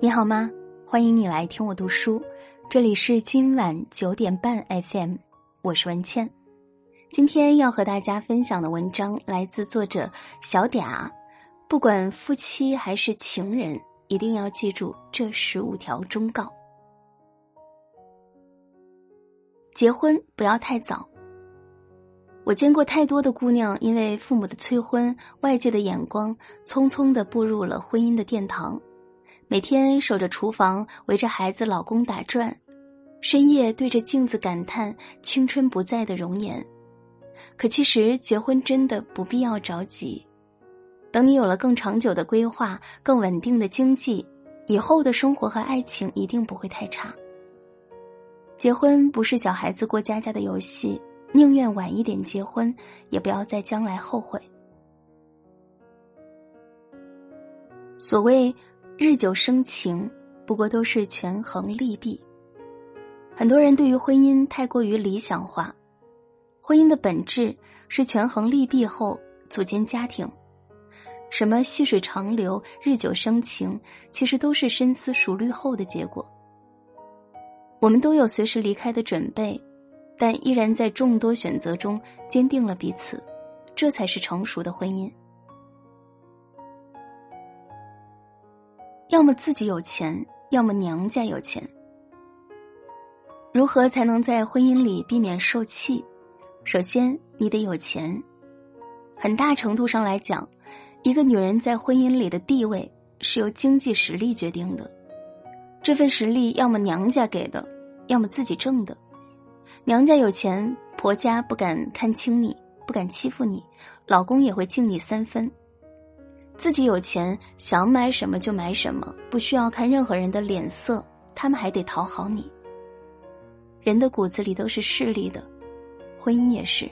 你好吗？欢迎你来听我读书，这里是今晚九点半 FM，我是文倩。今天要和大家分享的文章来自作者小嗲。不管夫妻还是情人，一定要记住这十五条忠告：结婚不要太早。我见过太多的姑娘，因为父母的催婚、外界的眼光，匆匆的步入了婚姻的殿堂。每天守着厨房，围着孩子、老公打转，深夜对着镜子感叹青春不在的容颜。可其实结婚真的不必要着急，等你有了更长久的规划、更稳定的经济，以后的生活和爱情一定不会太差。结婚不是小孩子过家家的游戏，宁愿晚一点结婚，也不要在将来后悔。所谓。日久生情，不过都是权衡利弊。很多人对于婚姻太过于理想化，婚姻的本质是权衡利弊后组建家庭。什么细水长流、日久生情，其实都是深思熟虑后的结果。我们都有随时离开的准备，但依然在众多选择中坚定了彼此，这才是成熟的婚姻。要么自己有钱，要么娘家有钱。如何才能在婚姻里避免受气？首先，你得有钱。很大程度上来讲，一个女人在婚姻里的地位是由经济实力决定的。这份实力要么娘家给的，要么自己挣的。娘家有钱，婆家不敢看轻你，不敢欺负你，老公也会敬你三分。自己有钱，想买什么就买什么，不需要看任何人的脸色，他们还得讨好你。人的骨子里都是势利的，婚姻也是。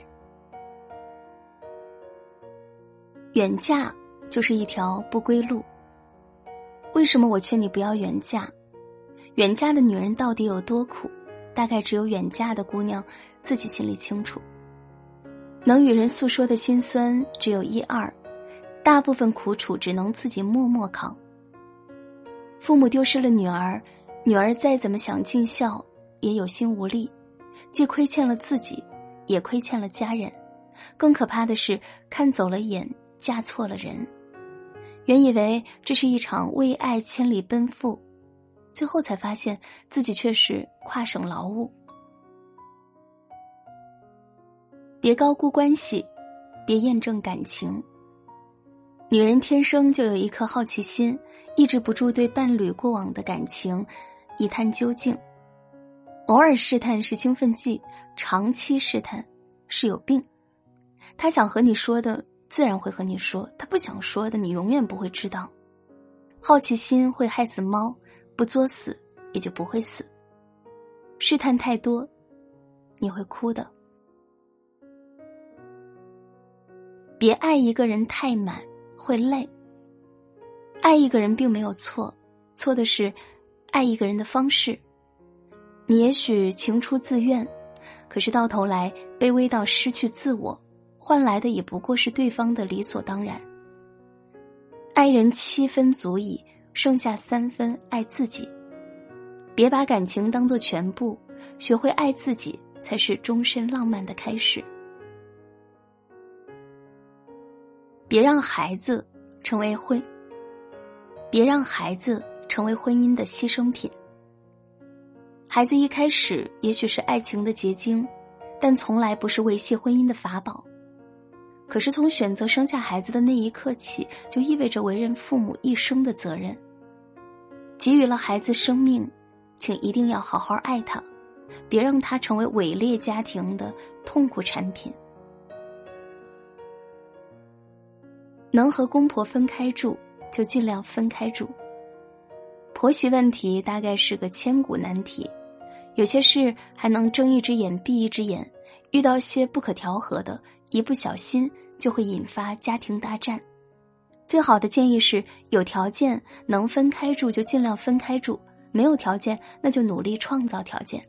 远嫁就是一条不归路。为什么我劝你不要远嫁？远嫁的女人到底有多苦？大概只有远嫁的姑娘自己心里清楚。能与人诉说的心酸只有一二。大部分苦楚只能自己默默扛。父母丢失了女儿，女儿再怎么想尽孝，也有心无力，既亏欠了自己，也亏欠了家人。更可怕的是，看走了眼，嫁错了人。原以为这是一场为爱千里奔赴，最后才发现自己却是跨省劳务。别高估关系，别验证感情。女人天生就有一颗好奇心，抑制不住对伴侣过往的感情一探究竟。偶尔试探是兴奋剂，长期试探是有病。他想和你说的，自然会和你说；他不想说的，你永远不会知道。好奇心会害死猫，不作死也就不会死。试探太多，你会哭的。别爱一个人太满。会累。爱一个人并没有错，错的是爱一个人的方式。你也许情出自愿，可是到头来卑微到失去自我，换来的也不过是对方的理所当然。爱人七分足矣，剩下三分爱自己。别把感情当做全部，学会爱自己，才是终身浪漫的开始。别让孩子成为婚，别让孩子成为婚姻的牺牲品。孩子一开始也许是爱情的结晶，但从来不是维系婚姻的法宝。可是从选择生下孩子的那一刻起，就意味着为人父母一生的责任。给予了孩子生命，请一定要好好爱他，别让他成为伪劣家庭的痛苦产品。能和公婆分开住，就尽量分开住。婆媳问题大概是个千古难题，有些事还能睁一只眼闭一只眼，遇到些不可调和的，一不小心就会引发家庭大战。最好的建议是有条件能分开住就尽量分开住，没有条件那就努力创造条件。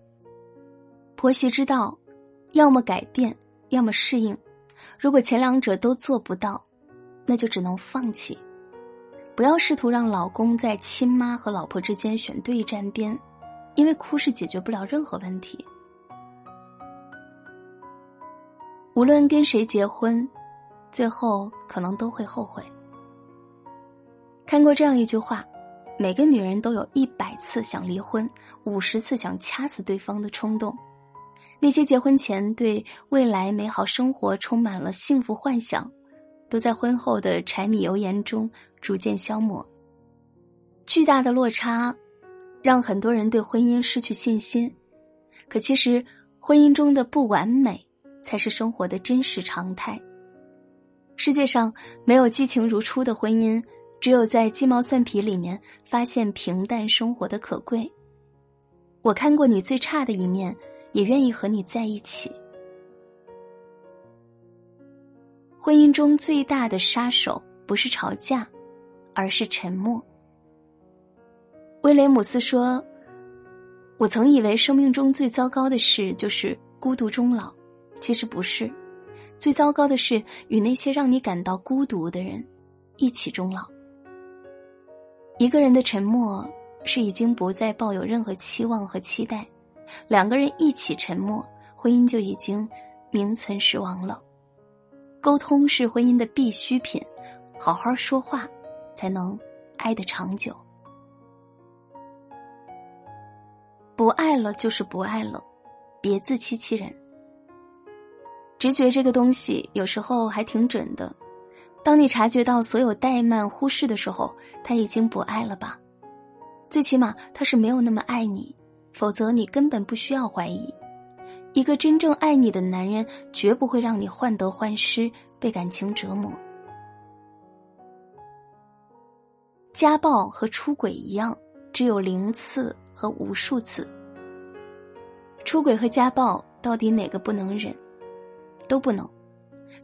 婆媳之道，要么改变，要么适应。如果前两者都做不到，那就只能放弃。不要试图让老公在亲妈和老婆之间选对站边，因为哭是解决不了任何问题。无论跟谁结婚，最后可能都会后悔。看过这样一句话：每个女人都有一百次想离婚、五十次想掐死对方的冲动。那些结婚前对未来美好生活充满了幸福幻想，都在婚后的柴米油盐中逐渐消磨。巨大的落差，让很多人对婚姻失去信心。可其实，婚姻中的不完美，才是生活的真实常态。世界上没有激情如初的婚姻，只有在鸡毛蒜皮里面发现平淡生活的可贵。我看过你最差的一面。也愿意和你在一起。婚姻中最大的杀手不是吵架，而是沉默。威廉姆斯说：“我曾以为生命中最糟糕的事就是孤独终老，其实不是，最糟糕的是与那些让你感到孤独的人一起终老。一个人的沉默是已经不再抱有任何期望和期待。”两个人一起沉默，婚姻就已经名存实亡了。沟通是婚姻的必需品，好好说话才能爱得长久。不爱了就是不爱了，别自欺欺人。直觉这个东西有时候还挺准的，当你察觉到所有怠慢、忽视的时候，他已经不爱了吧？最起码他是没有那么爱你。否则，你根本不需要怀疑。一个真正爱你的男人，绝不会让你患得患失，被感情折磨。家暴和出轨一样，只有零次和无数次。出轨和家暴到底哪个不能忍？都不能。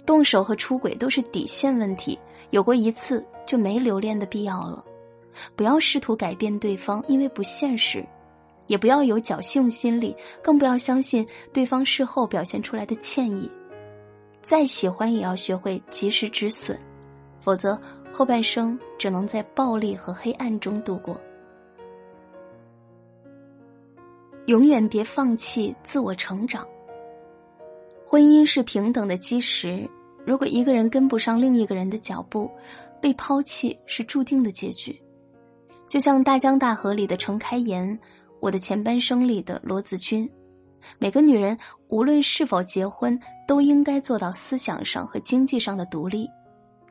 动手和出轨都是底线问题，有过一次就没留恋的必要了。不要试图改变对方，因为不现实。也不要有侥幸心理，更不要相信对方事后表现出来的歉意。再喜欢也要学会及时止损，否则后半生只能在暴力和黑暗中度过。永远别放弃自我成长。婚姻是平等的基石，如果一个人跟不上另一个人的脚步，被抛弃是注定的结局。就像大江大河里的程开颜。我的前半生里的罗子君，每个女人无论是否结婚，都应该做到思想上和经济上的独立。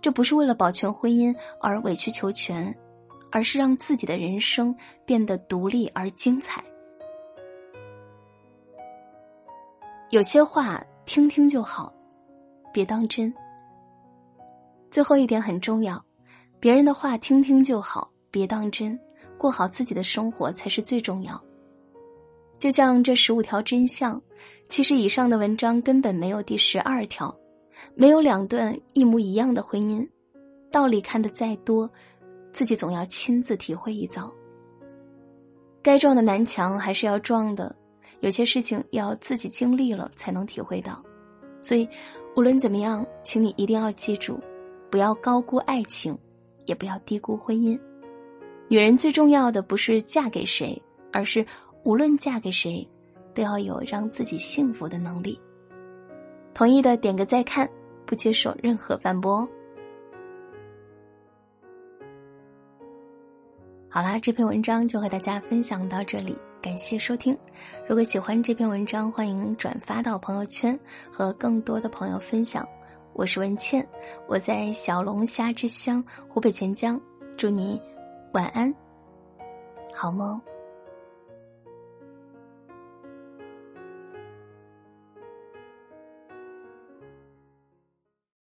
这不是为了保全婚姻而委曲求全，而是让自己的人生变得独立而精彩。有些话听听就好，别当真。最后一点很重要，别人的话听听就好，别当真。过好自己的生活才是最重要。就像这十五条真相，其实以上的文章根本没有第十二条。没有两段一模一样的婚姻，道理看得再多，自己总要亲自体会一遭。该撞的南墙还是要撞的，有些事情要自己经历了才能体会到。所以，无论怎么样，请你一定要记住，不要高估爱情，也不要低估婚姻。女人最重要的不是嫁给谁，而是无论嫁给谁，都要有让自己幸福的能力。同意的点个再看，不接受任何反驳。好啦，这篇文章就和大家分享到这里，感谢收听。如果喜欢这篇文章，欢迎转发到朋友圈，和更多的朋友分享。我是文倩，我在小龙虾之乡湖北潜江，祝你。晚安，好梦。